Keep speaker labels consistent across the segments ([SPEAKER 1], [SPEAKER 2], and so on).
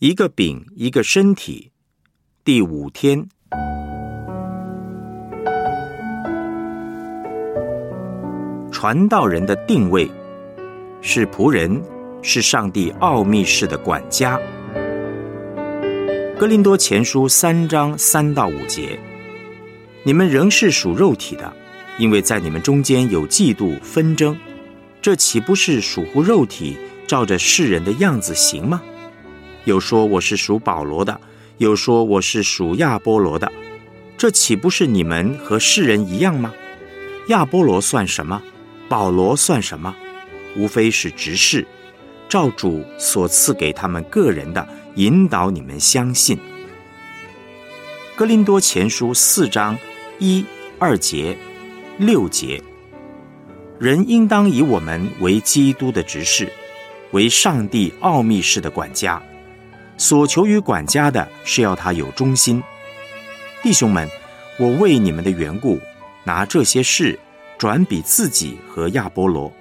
[SPEAKER 1] 一个饼，一个身体。第五天，传道人的定位是仆人，是上帝奥秘式的管家。哥林多前书三章三到五节，你们仍是属肉体的，因为在你们中间有嫉妒纷争，这岂不是属乎肉体，照着世人的样子行吗？有说我是属保罗的，有说我是属亚波罗的，这岂不是你们和世人一样吗？亚波罗算什么？保罗算什么？无非是执事，照主所赐给他们个人的，引导你们相信。哥林多前书四章一二节六节，人应当以我们为基督的执事，为上帝奥秘式的管家。所求于管家的是要他有忠心，弟兄们，我为你们的缘故，拿这些事转比自己和亚波罗，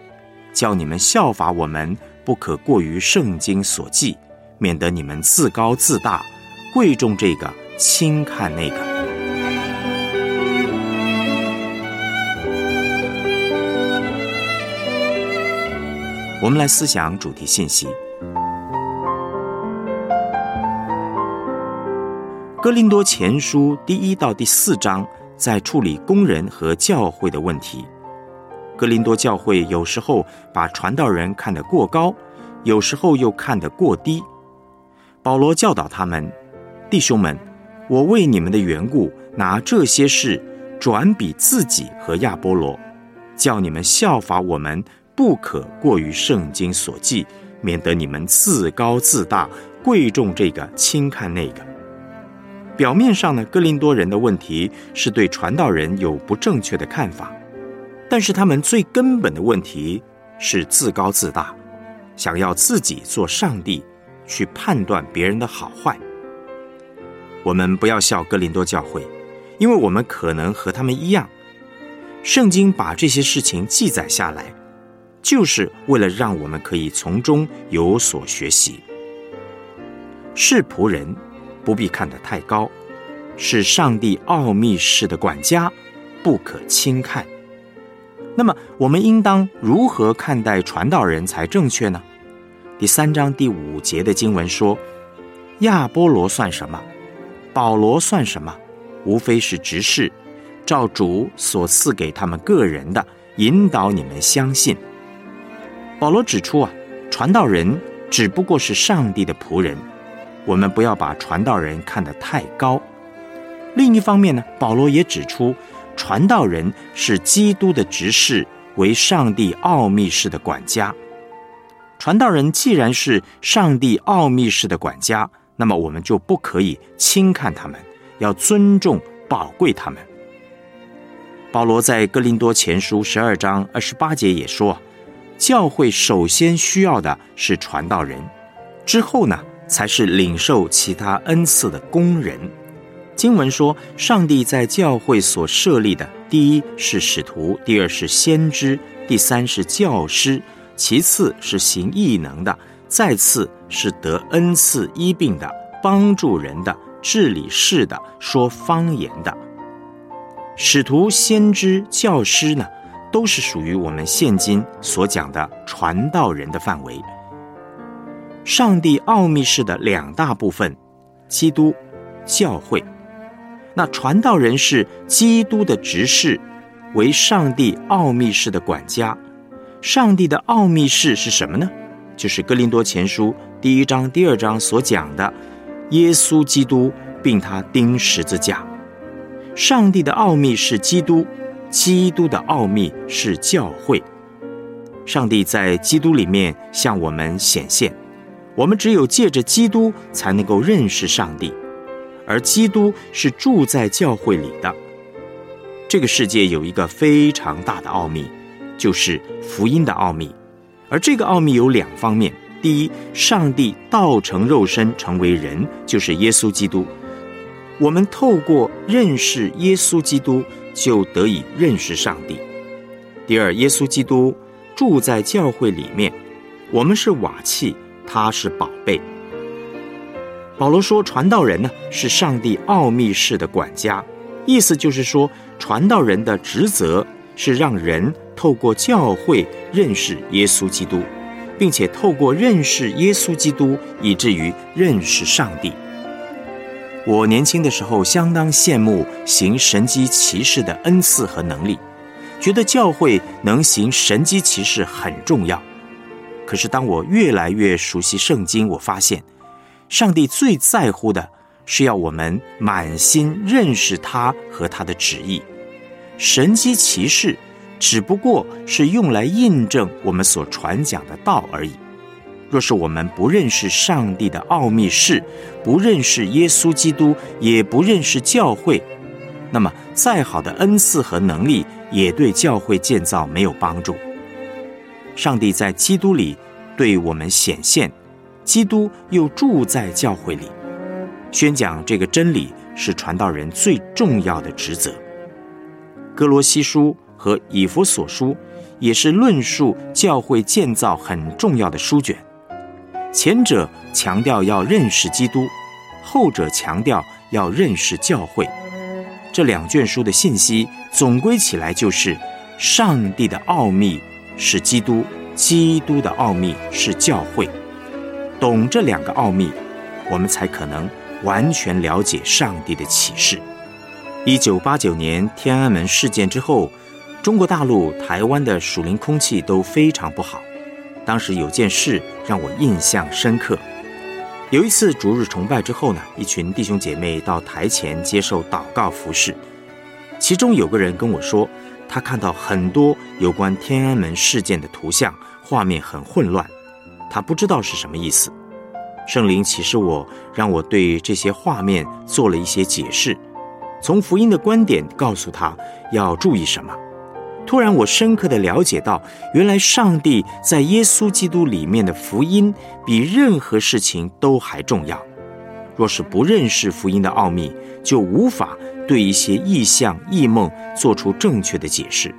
[SPEAKER 1] 叫你们效法我们，不可过于圣经所记，免得你们自高自大，贵重这个，轻看那个。我们来思想主题信息。哥林多前书第一到第四章在处理工人和教会的问题。哥林多教会有时候把传道人看得过高，有时候又看得过低。保罗教导他们：“弟兄们，我为你们的缘故，拿这些事转比自己和亚波罗，叫你们效法我们，不可过于圣经所记，免得你们自高自大，贵重这个，轻看那个。”表面上呢，哥林多人的问题是对传道人有不正确的看法，但是他们最根本的问题是自高自大，想要自己做上帝，去判断别人的好坏。我们不要笑哥林多教会，因为我们可能和他们一样。圣经把这些事情记载下来，就是为了让我们可以从中有所学习。是仆人。不必看得太高，是上帝奥秘式的管家，不可轻看。那么，我们应当如何看待传道人才正确呢？第三章第五节的经文说：“亚波罗算什么？保罗算什么？无非是执事，照主所赐给他们个人的，引导你们相信。”保罗指出啊，传道人只不过是上帝的仆人。我们不要把传道人看得太高。另一方面呢，保罗也指出，传道人是基督的执事，为上帝奥秘式的管家。传道人既然是上帝奥秘式的管家，那么我们就不可以轻看他们，要尊重、宝贵他们。保罗在哥林多前书十二章二十八节也说，教会首先需要的是传道人，之后呢？才是领受其他恩赐的工人。经文说，上帝在教会所设立的，第一是使徒，第二是先知，第三是教师，其次是行异能的，再次是得恩赐医病的，帮助人的，治理事的，说方言的。使徒、先知、教师呢，都是属于我们现今所讲的传道人的范围。上帝奥秘式的两大部分，基督、教会。那传道人是基督的执事，为上帝奥秘式的管家。上帝的奥秘式是什么呢？就是哥林多前书第一章、第二章所讲的耶稣基督，并他钉十字架。上帝的奥秘是基督，基督的奥秘是教会。上帝在基督里面向我们显现。我们只有借着基督才能够认识上帝，而基督是住在教会里的。这个世界有一个非常大的奥秘，就是福音的奥秘。而这个奥秘有两方面：第一，上帝道成肉身成为人，就是耶稣基督。我们透过认识耶稣基督，就得以认识上帝。第二，耶稣基督住在教会里面，我们是瓦器。他是宝贝。保罗说，传道人呢是上帝奥秘式的管家，意思就是说，传道人的职责是让人透过教会认识耶稣基督，并且透过认识耶稣基督，以至于认识上帝。我年轻的时候相当羡慕行神机骑士的恩赐和能力，觉得教会能行神机骑士很重要。可是当我越来越熟悉圣经，我发现。上帝最在乎的是要我们满心认识他和他的旨意。神机骑士只不过是用来印证我们所传讲的道而已。若是我们不认识上帝的奥秘事，不认识耶稣基督，也不认识教会，那么再好的恩赐和能力也对教会建造没有帮助。上帝在基督里对我们显现。基督又住在教会里，宣讲这个真理是传道人最重要的职责。哥罗西书和以弗所书也是论述教会建造很重要的书卷。前者强调要认识基督，后者强调要认识教会。这两卷书的信息总归起来就是：上帝的奥秘是基督，基督的奥秘是教会。懂这两个奥秘，我们才可能完全了解上帝的启示。一九八九年天安门事件之后，中国大陆、台湾的属灵空气都非常不好。当时有件事让我印象深刻。有一次逐日崇拜之后呢，一群弟兄姐妹到台前接受祷告服侍，其中有个人跟我说，他看到很多有关天安门事件的图像，画面很混乱。他不知道是什么意思，圣灵启示我，让我对这些画面做了一些解释，从福音的观点告诉他要注意什么。突然，我深刻的了解到，原来上帝在耶稣基督里面的福音比任何事情都还重要。若是不认识福音的奥秘，就无法对一些异象异梦做出正确的解释。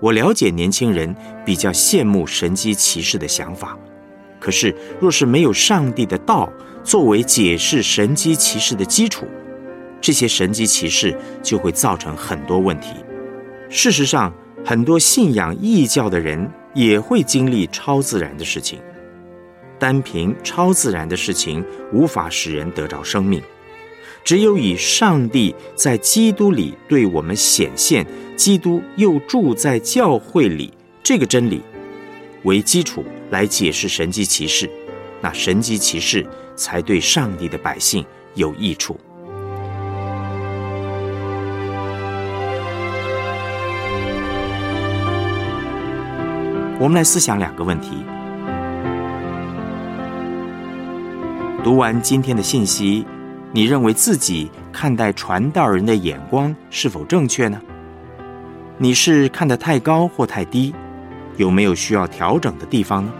[SPEAKER 1] 我了解年轻人比较羡慕神机骑士的想法。可是，若是没有上帝的道作为解释神机骑士的基础，这些神机骑士就会造成很多问题。事实上，很多信仰异教的人也会经历超自然的事情。单凭超自然的事情无法使人得着生命，只有以上帝在基督里对我们显现，基督又住在教会里这个真理为基础。来解释神迹骑士，那神迹骑士才对上帝的百姓有益处。我们来思想两个问题：读完今天的信息，你认为自己看待传道人的眼光是否正确呢？你是看得太高或太低？有没有需要调整的地方呢？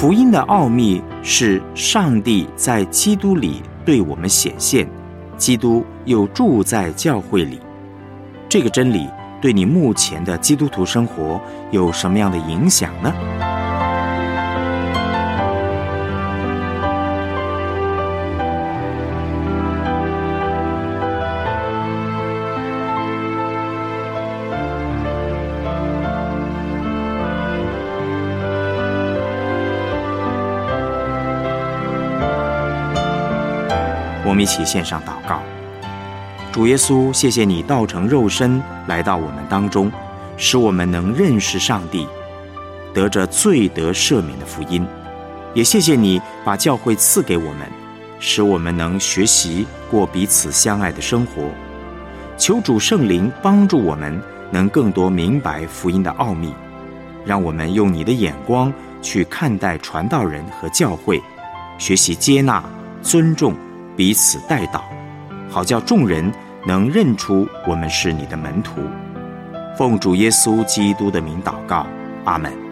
[SPEAKER 1] 福音的奥秘是上帝在基督里对我们显现，基督又住在教会里。这个真理对你目前的基督徒生活有什么样的影响呢？我们一起献上祷告。主耶稣，谢谢你道成肉身来到我们当中，使我们能认识上帝，得着罪得赦免的福音。也谢谢你把教会赐给我们，使我们能学习过彼此相爱的生活。求主圣灵帮助我们，能更多明白福音的奥秘，让我们用你的眼光去看待传道人和教会，学习接纳、尊重彼此代祷。好叫众人能认出我们是你的门徒，奉主耶稣基督的名祷告，阿门。